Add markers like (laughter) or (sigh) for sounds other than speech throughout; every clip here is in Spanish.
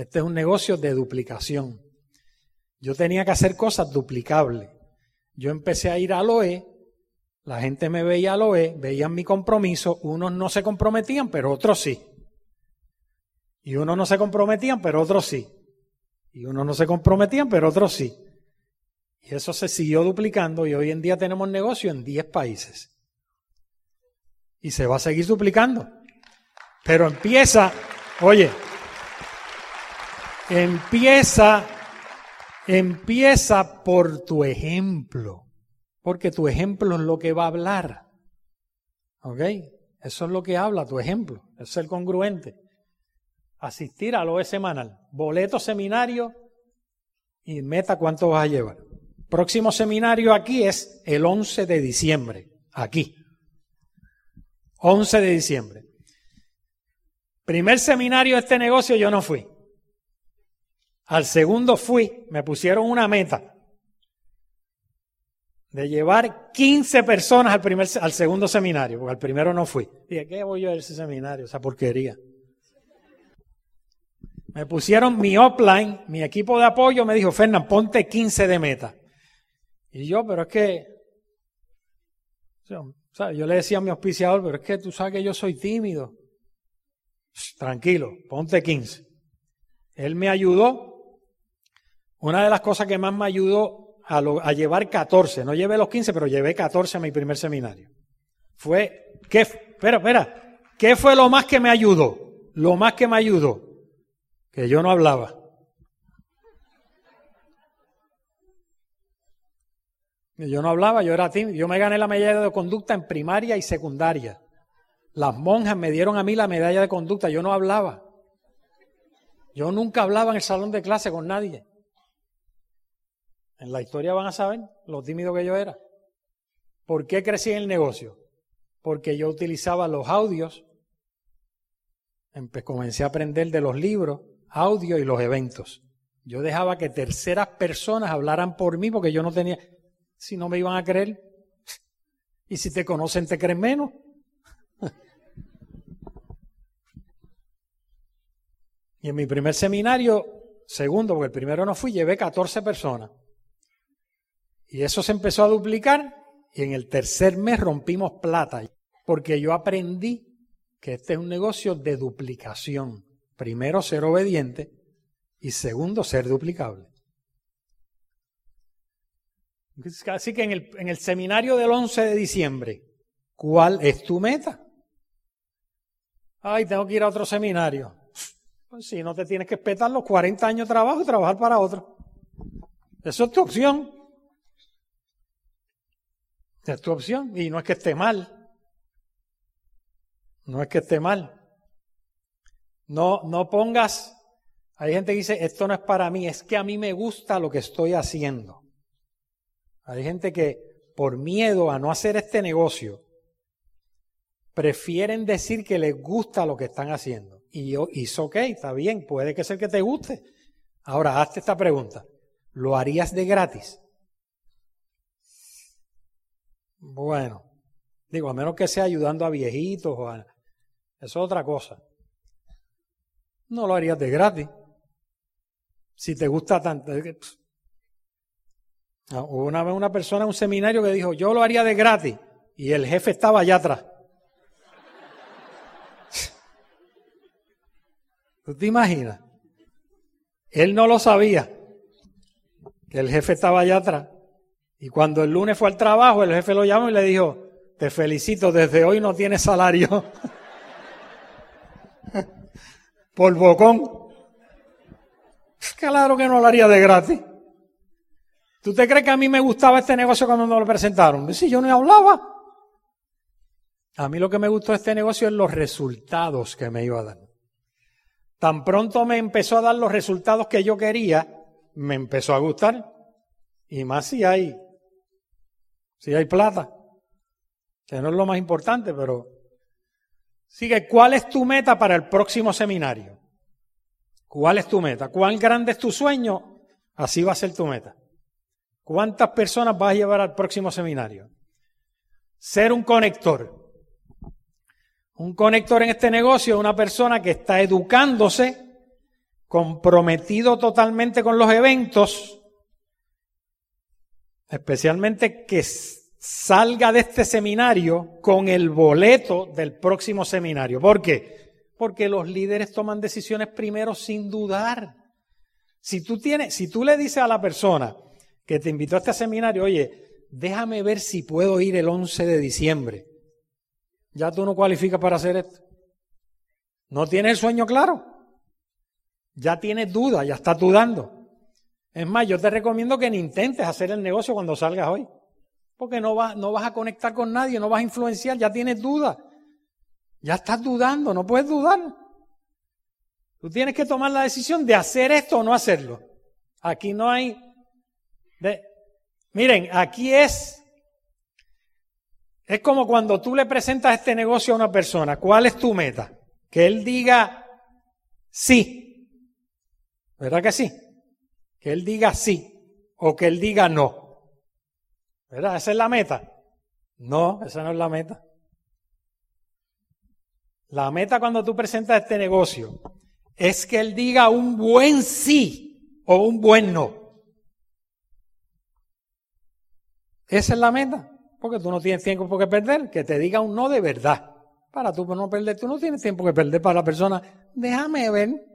Este es un negocio de duplicación. Yo tenía que hacer cosas duplicables. Yo empecé a ir al OE, la gente me veía al OE, veían mi compromiso, unos no se comprometían, pero otros sí. Y unos no se comprometían, pero otros sí. Y unos no se comprometían, pero otros sí. Y eso se siguió duplicando y hoy en día tenemos negocio en 10 países. Y se va a seguir duplicando. Pero empieza, oye, empieza, empieza por tu ejemplo. Porque tu ejemplo es lo que va a hablar. ¿Ok? Eso es lo que habla tu ejemplo. Es el congruente. Asistir a lo semanal. Boleto seminario y meta cuánto vas a llevar. Próximo seminario aquí es el 11 de diciembre. Aquí. 11 de diciembre. Primer seminario de este negocio yo no fui. Al segundo fui, me pusieron una meta de llevar 15 personas al, primer, al segundo seminario, porque al primero no fui. Dije, ¿qué voy yo a ese seminario? Esa porquería. Me pusieron mi offline, mi equipo de apoyo me dijo, Fernán, ponte 15 de meta. Y yo, pero es que, yo le decía a mi auspiciador, pero es que tú sabes que yo soy tímido. Tranquilo, ponte 15. Él me ayudó. Una de las cosas que más me ayudó a, llevar 14, no llevé los 15, pero llevé 14 a mi primer seminario. Fue, ¿qué? Espera, espera, ¿qué fue lo más que me ayudó? Lo más que me ayudó, que yo no hablaba. Yo no hablaba, yo era tímido. Yo me gané la medalla de conducta en primaria y secundaria. Las monjas me dieron a mí la medalla de conducta, yo no hablaba. Yo nunca hablaba en el salón de clase con nadie. En la historia van a saber lo tímido que yo era. ¿Por qué crecí en el negocio? Porque yo utilizaba los audios, comencé a aprender de los libros, audio y los eventos. Yo dejaba que terceras personas hablaran por mí porque yo no tenía, si no me iban a creer. Y si te conocen, te creen menos. (laughs) Y en mi primer seminario, segundo, porque el primero no fui, llevé 14 personas. Y eso se empezó a duplicar y en el tercer mes rompimos plata, porque yo aprendí que este es un negocio de duplicación. Primero, ser obediente y segundo, ser duplicable. Así que en el, en el seminario del 11 de diciembre, ¿cuál es tu meta? Ay, tengo que ir a otro seminario. Pues si no te tienes que espetar los 40 años de trabajo y trabajar para otro. Eso es tu opción. Es tu opción. Y no es que esté mal. No es que esté mal. No, no pongas. Hay gente que dice, esto no es para mí, es que a mí me gusta lo que estoy haciendo. Hay gente que por miedo a no hacer este negocio, prefieren decir que les gusta lo que están haciendo. Y yo, hizo ok, está bien, puede que sea que te guste. Ahora, hazte esta pregunta. ¿Lo harías de gratis? Bueno, digo, a menos que sea ayudando a viejitos o a... Eso es otra cosa. No lo harías de gratis. Si te gusta tanto. Ah, hubo una vez una persona en un seminario que dijo, yo lo haría de gratis. Y el jefe estaba allá atrás. (laughs) ¿Tú te imaginas? Él no lo sabía, que el jefe estaba allá atrás. Y cuando el lunes fue al trabajo, el jefe lo llamó y le dijo, te felicito, desde hoy no tienes salario. (laughs) Por bocón. Claro que no lo haría de gratis. ¿Tú te crees que a mí me gustaba este negocio cuando me lo presentaron? Si yo no hablaba. A mí lo que me gustó de este negocio es los resultados que me iba a dar. Tan pronto me empezó a dar los resultados que yo quería, me empezó a gustar. Y más si hay, si hay plata. Que no es lo más importante, pero sigue, ¿cuál es tu meta para el próximo seminario? ¿Cuál es tu meta? ¿Cuán grande es tu sueño? Así va a ser tu meta. ¿Cuántas personas vas a llevar al próximo seminario? Ser un conector. Un conector en este negocio es una persona que está educándose comprometido totalmente con los eventos, especialmente que salga de este seminario con el boleto del próximo seminario. ¿Por qué? Porque los líderes toman decisiones primero sin dudar. Si tú tienes, si tú le dices a la persona que te invitó a este seminario, oye, déjame ver si puedo ir el 11 de diciembre. Ya tú no cualificas para hacer esto. No tienes el sueño claro. Ya tienes duda, ya estás dudando. Es más, yo te recomiendo que ni intentes hacer el negocio cuando salgas hoy. Porque no, vas, no vas a conectar con nadie, no vas a influenciar, ya tienes duda. Ya estás dudando, no puedes dudar. Tú tienes que tomar la decisión de hacer esto o no hacerlo. Aquí no hay... miren, aquí es... Es como cuando tú le presentas este negocio a una persona. ¿Cuál es tu meta? Que él diga sí. ¿Verdad que sí? Que él diga sí o que él diga no. ¿Verdad? ¿Esa es la meta? No, esa no es la meta. La meta cuando tú presentas este negocio es que él diga un buen sí o un buen no. Esa es la meta, porque tú no tienes tiempo que perder, que te diga un no de verdad. Para tú no perder, tú no tienes tiempo que perder para la persona. Déjame ver.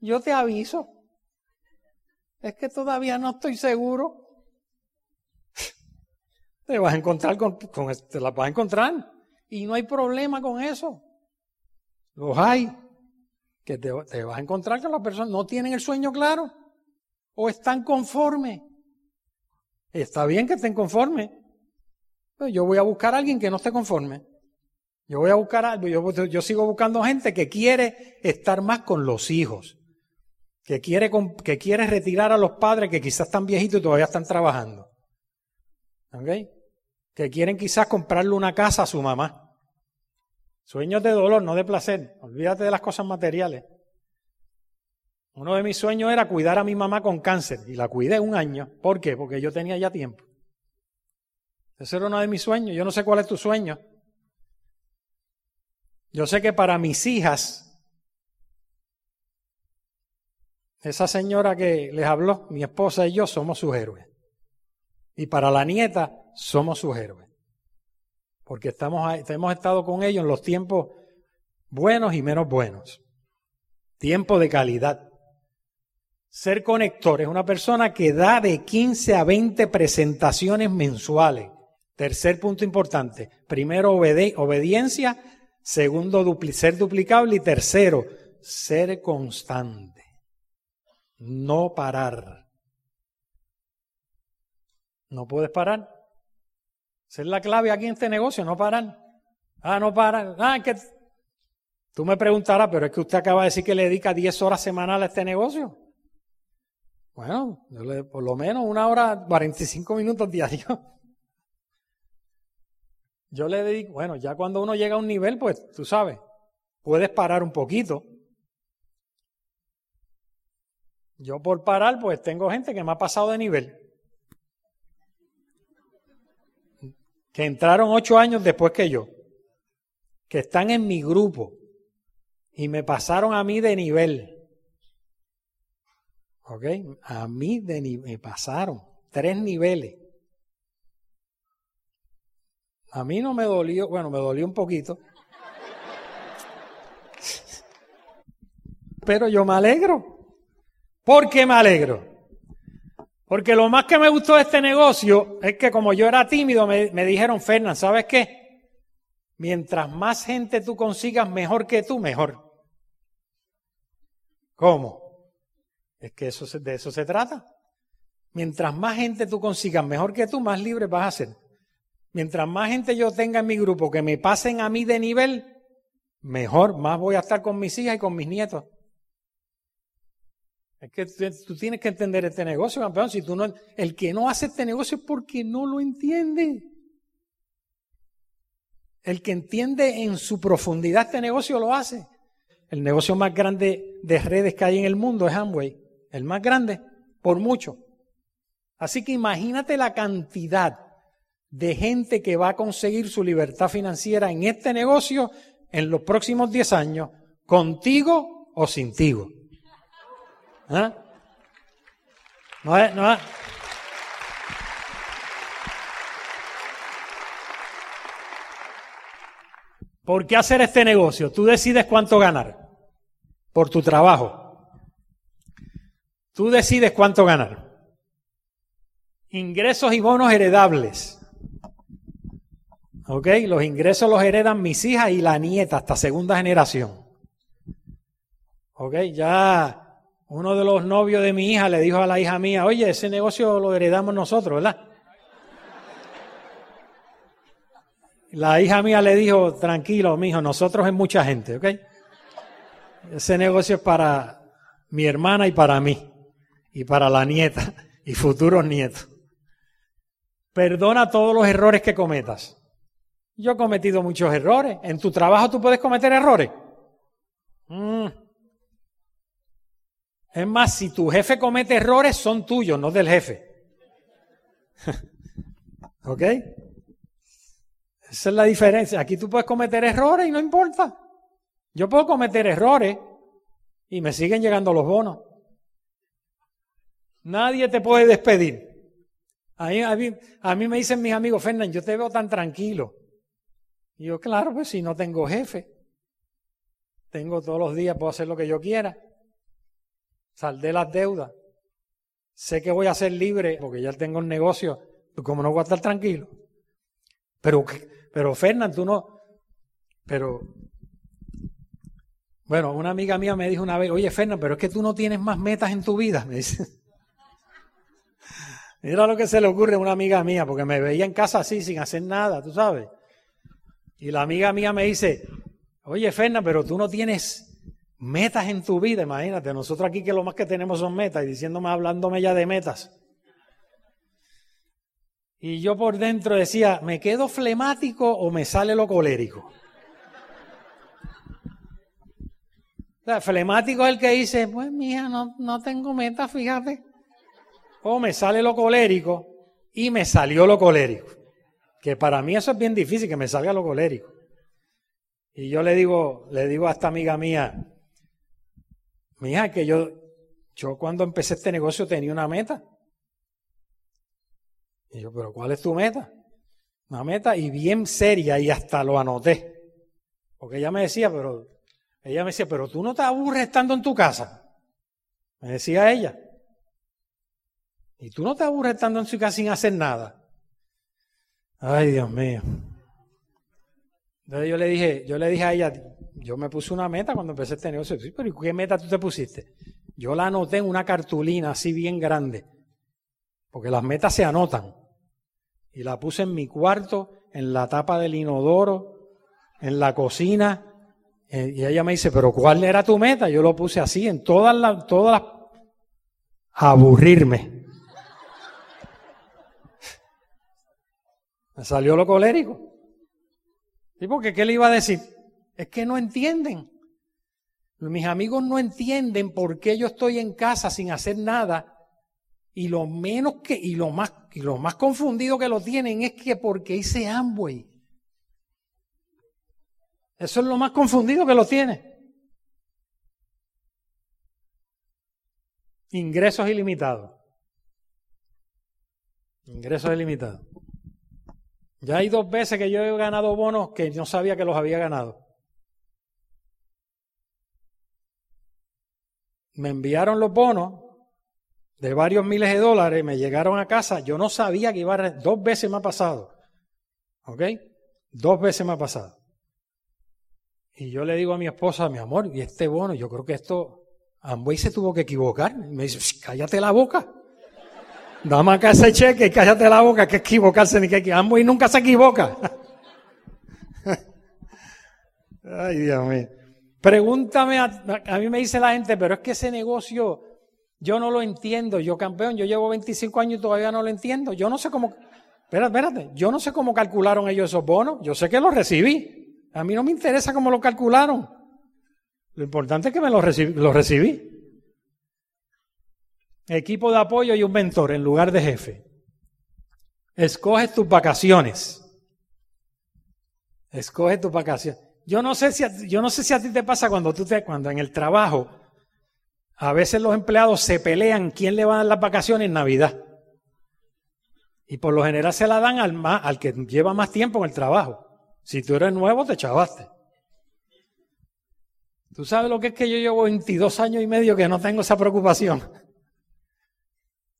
Yo te aviso. Es que todavía no estoy seguro. (laughs) Te vas a encontrar con, te la vas a encontrar. Y no hay problema con eso. Los hay. Que te, vas a encontrar con las personas no tienen el sueño claro. O están conformes. Está bien que estén conformes. Pero yo voy a buscar a alguien que no esté conforme. Yo voy a buscar algo, yo, sigo buscando gente que quiere estar más con los hijos que quiere, que retirar a los padres que quizás están viejitos y todavía están trabajando. Que quieren quizás comprarle una casa a su mamá. Sueños de dolor, no de placer. Olvídate de las cosas materiales. Uno de mis sueños era cuidar a mi mamá con cáncer y la cuidé un año. ¿Por qué? Porque yo tenía ya tiempo. Ese era uno de mis sueños. Yo no sé cuál es tu sueño. Yo sé que para mis hijas Esa señora que les habló, mi esposa y yo somos sus héroes. Y para la nieta somos sus héroes. Porque estamos, hemos estado con ellos en los tiempos buenos y menos buenos. Tiempo de calidad. Ser conector es una persona que da de 15 a 20 presentaciones mensuales. Tercer punto importante. Primero, obediencia. Segundo, ser duplicable. Y tercero, ser constante no parar. No puedes parar. Esa es la clave aquí en este negocio, no parar. Ah, no parar. Ah, que tú me preguntarás, pero es que usted acaba de decir que le dedica 10 horas semanales a este negocio. Bueno, por lo menos una hora, 45 minutos diarios. Yo le dedico, bueno, ya cuando uno llega a un nivel, pues tú sabes, puedes parar un poquito. Yo por parar, pues tengo gente que me ha pasado de nivel. Que entraron ocho años después que yo. Que están en mi grupo. Y me pasaron a mí de nivel. ¿Ok? A mí de me pasaron. Tres niveles. A mí no me dolió, bueno, me dolió un poquito. (laughs) Pero yo me alegro. ¿Por qué me alegro? Porque lo más que me gustó de este negocio es que como yo era tímido, me, dijeron, Fernán, ¿sabes qué? Mientras más gente tú consigas mejor que tú, mejor. ¿Cómo? Es que de eso se trata. Mientras más gente tú consigas mejor que tú, más libre vas a ser. Mientras más gente yo tenga en mi grupo que me pasen a mí de nivel, mejor, más voy a estar con mis hijas y con mis nietos. Es que tú tienes que entender este negocio, campeón. Si tú no, el que no hace este negocio es porque no lo entiende. El que entiende en su profundidad este negocio lo hace. El negocio más grande de redes que hay en el mundo es Amway. El más grande, por mucho. Así que imagínate la cantidad de gente que va a conseguir su libertad financiera en este negocio en los próximos 10 años contigo o sintigo. ¿Ah? No es, no es. ¿Por qué hacer este negocio? Tú decides cuánto ganar por tu trabajo. Tú decides cuánto ganar. Ingresos y bonos heredables. ¿Ok? Los ingresos los heredan mis hijas y la nieta hasta segunda generación. ¿Ok? Ya uno de los novios de mi hija le dijo a la hija mía, oye, ese negocio lo heredamos nosotros, ¿verdad? La hija mía le dijo, tranquilo, mijo, nosotros es mucha gente, ¿ok? Ese negocio es para mi hermana y para mí, y para la nieta y futuros nietos. Perdona todos los errores que cometas. Yo he cometido muchos errores. En tu trabajo tú puedes cometer errores. Es más, si tu jefe comete errores, son tuyos, no del jefe. (laughs) ¿Ok? Esa es la diferencia. Aquí tú puedes cometer errores y no importa. Yo puedo cometer errores y me siguen llegando los bonos. Nadie te puede despedir. A mí, a mí, me dicen mis amigos, Fernán, yo te veo tan tranquilo. Y yo, claro, pues si no tengo jefe, tengo todos los días, puedo hacer lo que yo quiera. Saldé las deudas. Sé que voy a ser libre porque ya tengo un negocio. Pues como no voy a estar tranquilo. Pero, pero Fernán, tú no. Pero bueno, una amiga mía me dijo una vez, oye Fernando, pero es que tú no tienes más metas en tu vida, me dice. (laughs) Mira lo que se le ocurre a una amiga mía, porque me veía en casa así, sin hacer nada, tú sabes. Y la amiga mía me dice, oye Fernando, pero tú no tienes metas en tu vida, imagínate, nosotros aquí que lo más que tenemos son metas, y diciéndome, hablándome ya de metas. Y yo por dentro decía, ¿me quedo flemático o me sale lo colérico? flemático es el que dice, pues mija, no, no tengo meta, fíjate. O me sale lo colérico y me salió lo colérico. Que para mí eso es bien difícil, que me salga lo colérico. Y yo le digo, le digo a esta amiga mía, mija, que yo, yo cuando empecé este negocio tenía una meta. Y yo, pero ¿cuál es tu meta? Una meta y bien seria y hasta lo anoté. Porque ella me decía, pero ella me decía, pero tú no te aburres estando en tu casa. Me decía ella. Y tú no te aburres estando en tu casa sin hacer nada. Ay, Dios mío. Entonces yo le dije, yo le dije a ella, yo me puse una meta cuando empecé este negocio. Pero ¿qué meta tú te pusiste? Yo la anoté en una cartulina así bien grande. Porque las metas se anotan. Y la puse en mi cuarto, en la tapa del inodoro, en la cocina, eh, y ella me dice, pero ¿cuál era tu meta? Yo lo puse así, en todas las, todas las, aburrirme. (laughs) Me salió lo colérico. ¿Y porque qué le iba a decir? Es que no entienden. Mis amigos no entienden por qué yo estoy en casa sin hacer nada. Y lo menos que, y lo más, y lo más confundido que lo tienen es que porque hice Amway. Eso es lo más confundido que lo tiene. Ingresos ilimitados. Ingresos ilimitados. Ya hay dos veces que yo he ganado bonos que no sabía que los había ganado. Me enviaron los bonos de varios miles de dólares, me llegaron a casa, yo no sabía que iba a... Dos veces me ha pasado. ¿Ok? Dos veces me ha pasado. Y yo le digo a mi esposa, mi amor, y este bono, yo creo que esto, Amway se tuvo que equivocar. Y me dice, cállate la boca. Dame acá ese cheque y cállate la boca, que equivocarse ni que Amway nunca se equivoca. (laughs) Ay, Dios mío. Pregúntame, a, a, mí me dice la gente, pero es que ese negocio yo no lo entiendo. Yo campeón, yo llevo 25 años y todavía no lo entiendo. Yo no sé cómo, espérate, espérate, yo no sé cómo calcularon ellos esos bonos. Yo sé que los recibí. A mí no me interesa cómo lo calcularon. Lo importante es que me lo, recibí. Equipo de apoyo y un mentor en lugar de jefe. Escoge tus vacaciones. Escoge tus vacaciones. Yo no sé si a, yo no sé si a ti te pasa cuando tú te, cuando en el trabajo, a veces los empleados se pelean quién le va a dar las vacaciones en Navidad. Y por lo general se la dan al, más, al que lleva más tiempo en el trabajo. Si tú eres nuevo, te chavaste. ¿Tú sabes lo que es que yo llevo 22 años y medio que no tengo esa preocupación?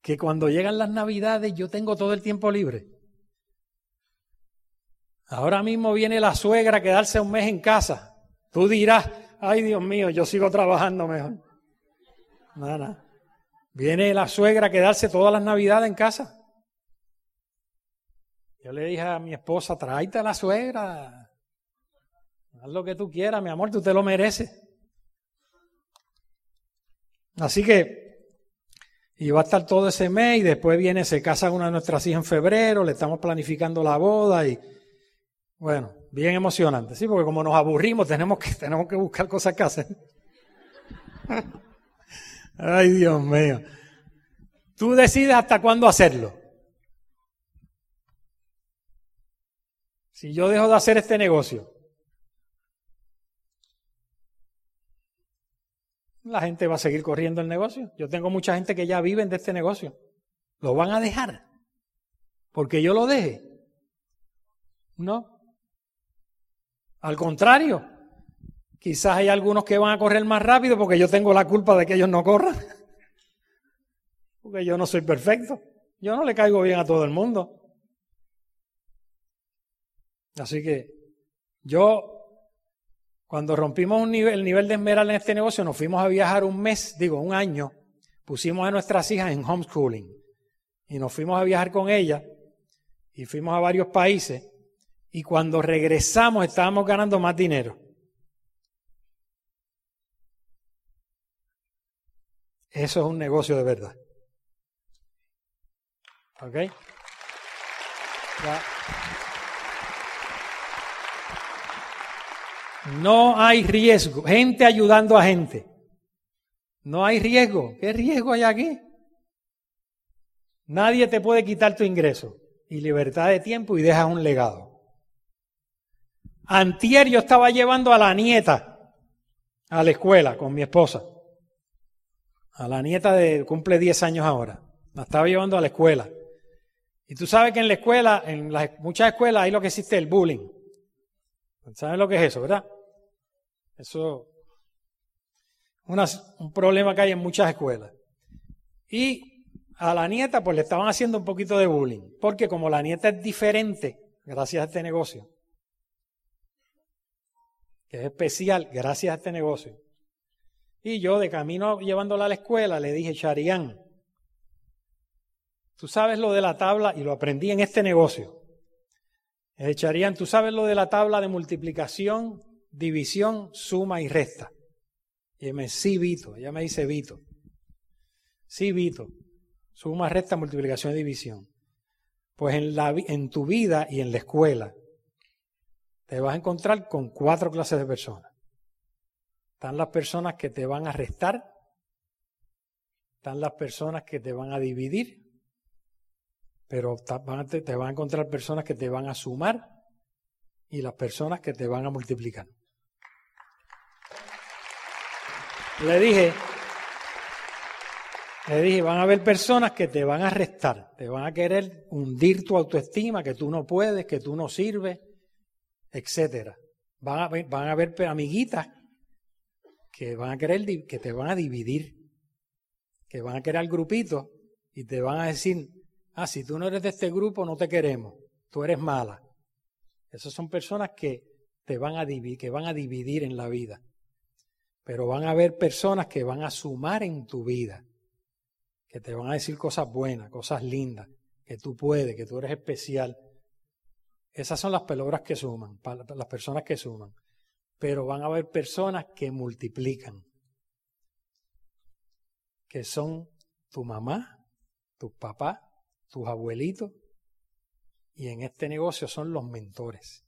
Que cuando llegan las navidades yo tengo todo el tiempo libre. Ahora mismo viene la suegra a quedarse un mes en casa. Tú dirás, ay Dios mío, yo sigo trabajando mejor. Nada. Viene la suegra a quedarse todas las navidades en casa. Yo le dije a mi esposa, tráete a la suegra. Haz lo que tú quieras, mi amor, tú te lo mereces. Así que, y va a estar todo ese mes y después viene, se casa una de nuestras hijas en febrero, le estamos planificando la boda y, bueno, bien emocionante, sí, porque como nos aburrimos tenemos que, tenemos que buscar cosas que hacer. (laughs) Ay, Dios mío. Tú decides hasta cuándo hacerlo. Si yo dejo de hacer este negocio, la gente va a seguir corriendo el negocio. Yo tengo mucha gente que ya viven de este negocio. ¿Lo van a dejar? Porque yo lo deje. No. Al contrario, quizás hay algunos que van a correr más rápido porque yo tengo la culpa de que ellos no corran. (laughs) Porque yo no soy perfecto. Yo no le caigo bien a todo el mundo. Así que yo cuando rompimos el nivel de esmeral en este negocio, nos fuimos a viajar un mes, digo, un año. Pusimos a nuestras hijas en homeschooling y nos fuimos a viajar con ellas y fuimos a varios países. Y cuando regresamos estábamos ganando más dinero. Eso es un negocio de verdad. ¿Ok? No hay riesgo. Gente ayudando a gente. No hay riesgo. ¿Qué riesgo hay aquí? Nadie te puede quitar tu ingreso y libertad de tiempo y dejas un legado. Antier yo estaba llevando a la nieta a la escuela con mi esposa. A la nieta de cumple 10 años ahora. La estaba llevando a la escuela. Y tú sabes que en la escuela, en las, muchas escuelas hay lo que existe el bullying. ¿Sabes lo que es eso, verdad? Eso es un problema que hay en muchas escuelas. Y a la nieta pues le estaban haciendo un poquito de bullying, porque como la nieta es diferente, gracias a este negocio, que es especial gracias a este negocio. Y yo de camino llevándola a la escuela le dije, Charián, tú sabes lo de la tabla y lo aprendí en este negocio. Charián, tú sabes lo de la tabla de multiplicación división, suma y resta. Y me sí, Vito. Ella me dice Vito. Sí, Vito. Suma, resta, multiplicación y división. Pues en, la, en tu vida y en la escuela te vas a encontrar con cuatro clases de personas. Están las personas que te van a restar, están las personas que te van a dividir, pero te van a encontrar personas que te van a sumar y las personas que te van a multiplicar. Le dije, le dije, van a haber personas que te van a restar, te van a querer hundir tu autoestima, que tú no puedes, que tú no sirves, etcétera. Van a, van a haber amiguitas que van a querer, que te van a dividir, que van a querer grupitos y te van a decir, ah, si tú no eres de este grupo, no te queremos, tú eres mala. Esas son personas que te van a dividir, que van a dividir en la vida. Pero van a haber personas que van a sumar en tu vida, que te van a decir cosas buenas, cosas lindas, que tú puedes, que tú eres especial. Esas son las palabras que suman, las personas que suman. Pero van a haber personas que multiplican, que son tu mamá, tu papá, tus abuelitos, y en este negocio son los mentores.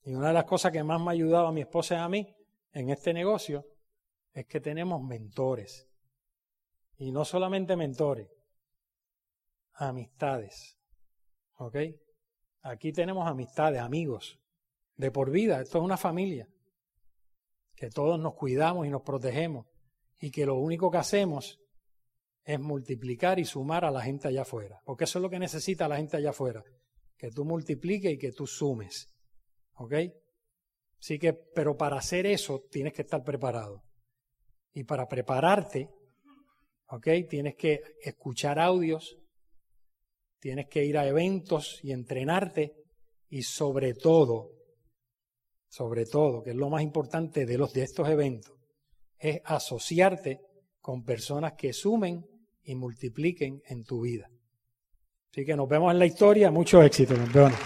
Y una de las cosas que más me ha ayudado a mi esposa y a mí en este negocio es que tenemos mentores. Y no solamente mentores, amistades. ¿Ok? Aquí tenemos amistades, amigos. de por vida. Esto es una familia. Que todos nos cuidamos y nos protegemos. Y que lo único que hacemos es multiplicar y sumar a la gente allá afuera. Porque eso es lo que necesita la gente allá afuera. Que tú multipliques y que tú sumes. ¿Ok? Así que, pero para hacer eso tienes que estar preparado. Y para prepararte, ¿ok? Tienes que escuchar audios, tienes que ir a eventos y entrenarte y sobre todo, sobre todo, que es lo más importante de, los, de estos eventos, es asociarte con personas que sumen y multipliquen en tu vida. Así que nos vemos en la historia. Mucho éxito, campeones.